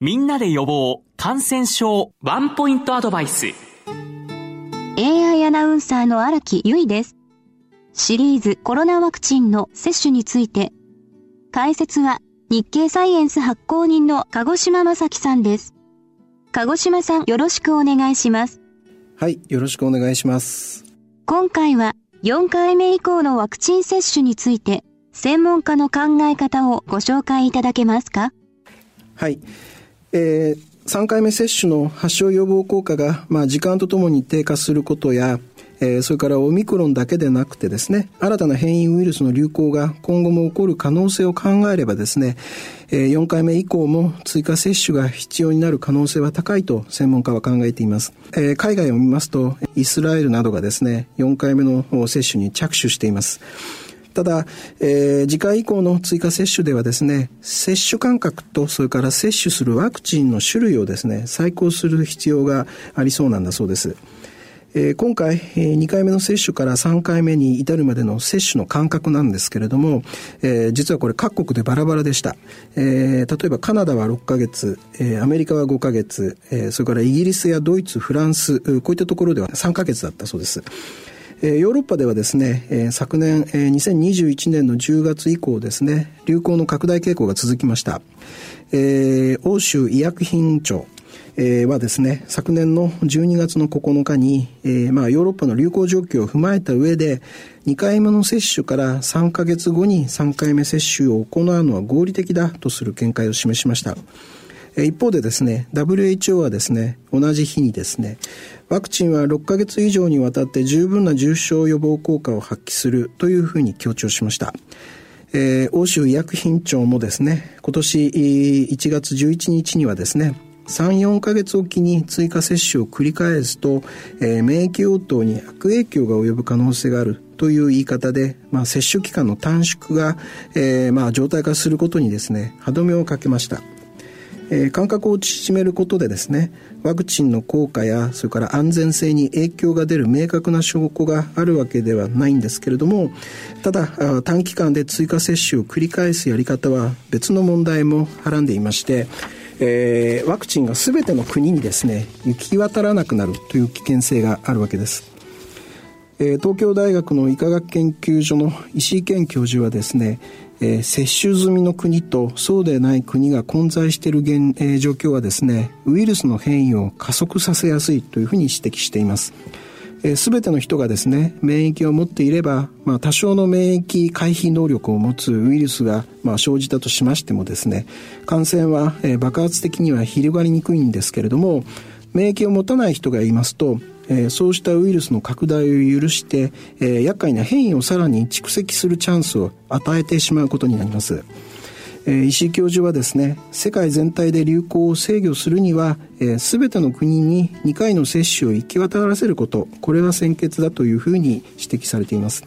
みんなで予防感染症ワンポイントアドバイス。AI アナウンサーの荒木由衣です。シリーズコロナワクチンの接種について。解説は日経サイエンス発行人の鹿児島正樹さんです。鹿児島さんよろしくお願いします。はいよろしくお願いします。今回は4回目以降のワクチン接種について専門家の考え方をご紹介いただけますか？はい。えー、3回目接種の発症予防効果が、まあ、時間とともに低下することや、えー、それからオミクロンだけでなくてですね、新たな変異ウイルスの流行が今後も起こる可能性を考えればですね、えー、4回目以降も追加接種が必要になる可能性は高いと専門家は考えています。えー、海外を見ますと、イスラエルなどがですね、4回目の接種に着手しています。ただ、えー、次回以降の追加接種ではですね、接種間隔とそれから接種するワクチンの種類をですね、再考する必要がありそうなんだそうです。えー、今回、えー、2回目の接種から3回目に至るまでの接種の間隔なんですけれども、えー、実はこれ各国でバラバラでした。えー、例えばカナダは6ヶ月、えー、アメリカは5ヶ月、えー、それからイギリスやドイツ、フランス、こういったところでは3ヶ月だったそうです。ヨーロッパではですね、昨年、え2021年の10月以降ですね、流行の拡大傾向が続きました。欧州医薬品庁、はですね、昨年の12月の9日に、まあ、ヨーロッパの流行状況を踏まえた上で、2回目の接種から3ヶ月後に3回目接種を行うのは合理的だとする見解を示しました。一方でですね、WHO はですね、同じ日にですね、ワクチンは6ヶ月以上にわたって十分な重症予防効果を発揮するというふうに強調しました。えー、欧州医薬品庁もですね、今年1月11日にはですね、3、4ヶ月おきに追加接種を繰り返すと、えー、免疫応答に悪影響が及ぶ可能性があるという言い方で、まあ、接種期間の短縮が、えー、まあ、状態化することにですね、歯止めをかけました。えー、間隔を縮めることでですねワクチンの効果やそれから安全性に影響が出る明確な証拠があるわけではないんですけれどもただ短期間で追加接種を繰り返すやり方は別の問題もはらんでいましてえー、ワクチンが全ての国にですね行き渡らなくなるという危険性があるわけです、え、東京大学の医科学研究所の石井健教授はですねえー、接種済みの国とそうでない国が混在している現、えー、状況はですねウイルスの変異を加速させやすいというふうに指摘しています。す、え、べ、ての人がですね、免疫を持っていれば、まあ、多少の免疫回避能力を持つウイルスが、まあ、生じたとしましてもですね、感染は、えー、爆発的には広がりにくいんですけれども、免疫を持たない人がいますと、えー、そうしたウイルスの拡大を許して、えー、厄介な変異をさらに蓄積するチャンスを与えてしまうことになります。えー、石井教授はですね世界全体で流行を制御するには、えー、全ての国に2回の接種を行き渡らせることこれは先決だというふうに指摘されています、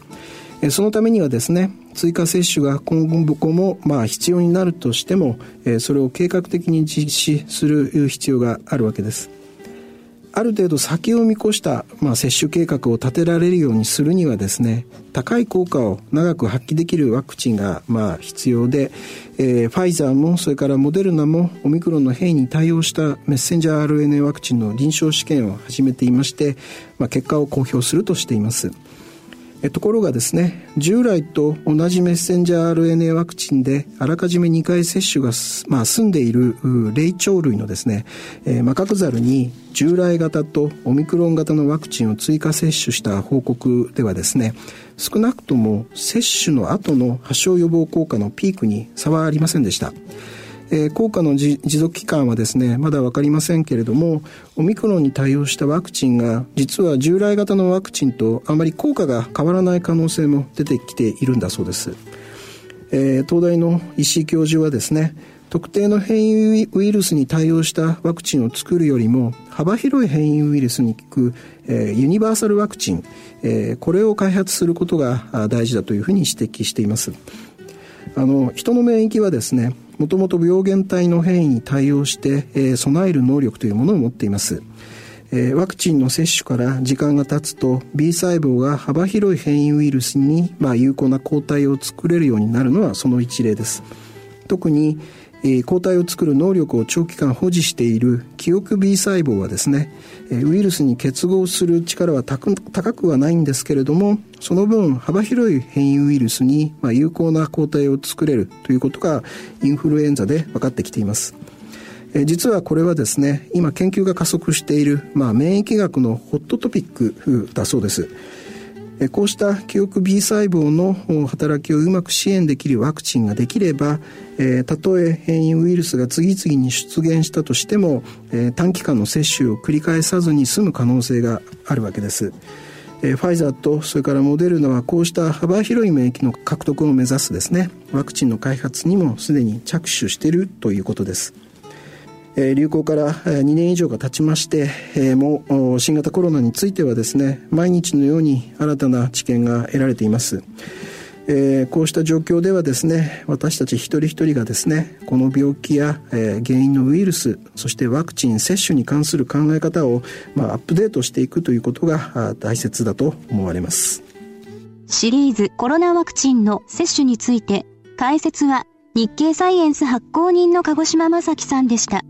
えー、そのためにはですね追加接種が今後もまあ必要になるとしても、えー、それを計画的に実施する必要があるわけですある程度先を見越した、まあ、接種計画を立てられるようにするにはですね高い効果を長く発揮できるワクチンが、まあ、必要で、えー、ファイザーもそれからモデルナもオミクロンの変異に対応したメッセンジャー RNA ワクチンの臨床試験を始めていまして、まあ、結果を公表するとしています。ところがですね従来と同じメッセンジャー RNA ワクチンであらかじめ2回接種が、まあ、済んでいる霊長類のですね、えー、マカクザルに従来型とオミクロン型のワクチンを追加接種した報告ではですね少なくとも接種の後の発症予防効果のピークに差はありませんでした。えー、効果の持続期間はですねまだ分かりませんけれどもオミクロンに対応したワクチンが実は従来型のワクチンとあまり効果が変わらない可能性も出てきているんだそうです、えー、東大の石井教授はですね特定の変異ウイルスに対応したワクチンを作るよりも幅広い変異ウイルスに効く、えー、ユニバーサルワクチン、えー、これを開発することが大事だというふうに指摘しています。あの人の免疫はですねもともと病原体の変異に対応して、えー、備える能力というものを持っています。えー、ワクチンの接種から時間が経つと B 細胞が幅広い変異ウイルスに、まあ、有効な抗体を作れるようになるのはその一例です。特に、抗体を作る能力を長期間保持している記憶 B 細胞はですねウイルスに結合する力は高くはないんですけれどもその分幅広い変異ウイルスに有効な抗体を作れるということがインフルエンザで分かってきています。実はこれはですね今研究が加速している、まあ、免疫学のホットトピックだそうです。こうした記憶 B 細胞の働きをうまく支援できるワクチンができれば、えたとえ変異ウイルスが次々に出現したとしても、え短期間の接種を繰り返さずに済む可能性があるわけです。えファイザーとそれからモデルナはこうした幅広い免疫の獲得を目指すですねワクチンの開発にもすでに着手しているということです。流行から2年以上が経ちまして、もう新型コロナについてはですね毎日のように新たな知見が得られています。え、こうした状況ではですね私たち一人一人がですねこの病気や、え、原因のウイルスそしてワクチン接種に関する考え方を、まあ、アップデートしていくということが大切だと思われますシリーズコロナワクチンの接種について解説は日経サイエンス発行人の鹿児島正樹さんでした。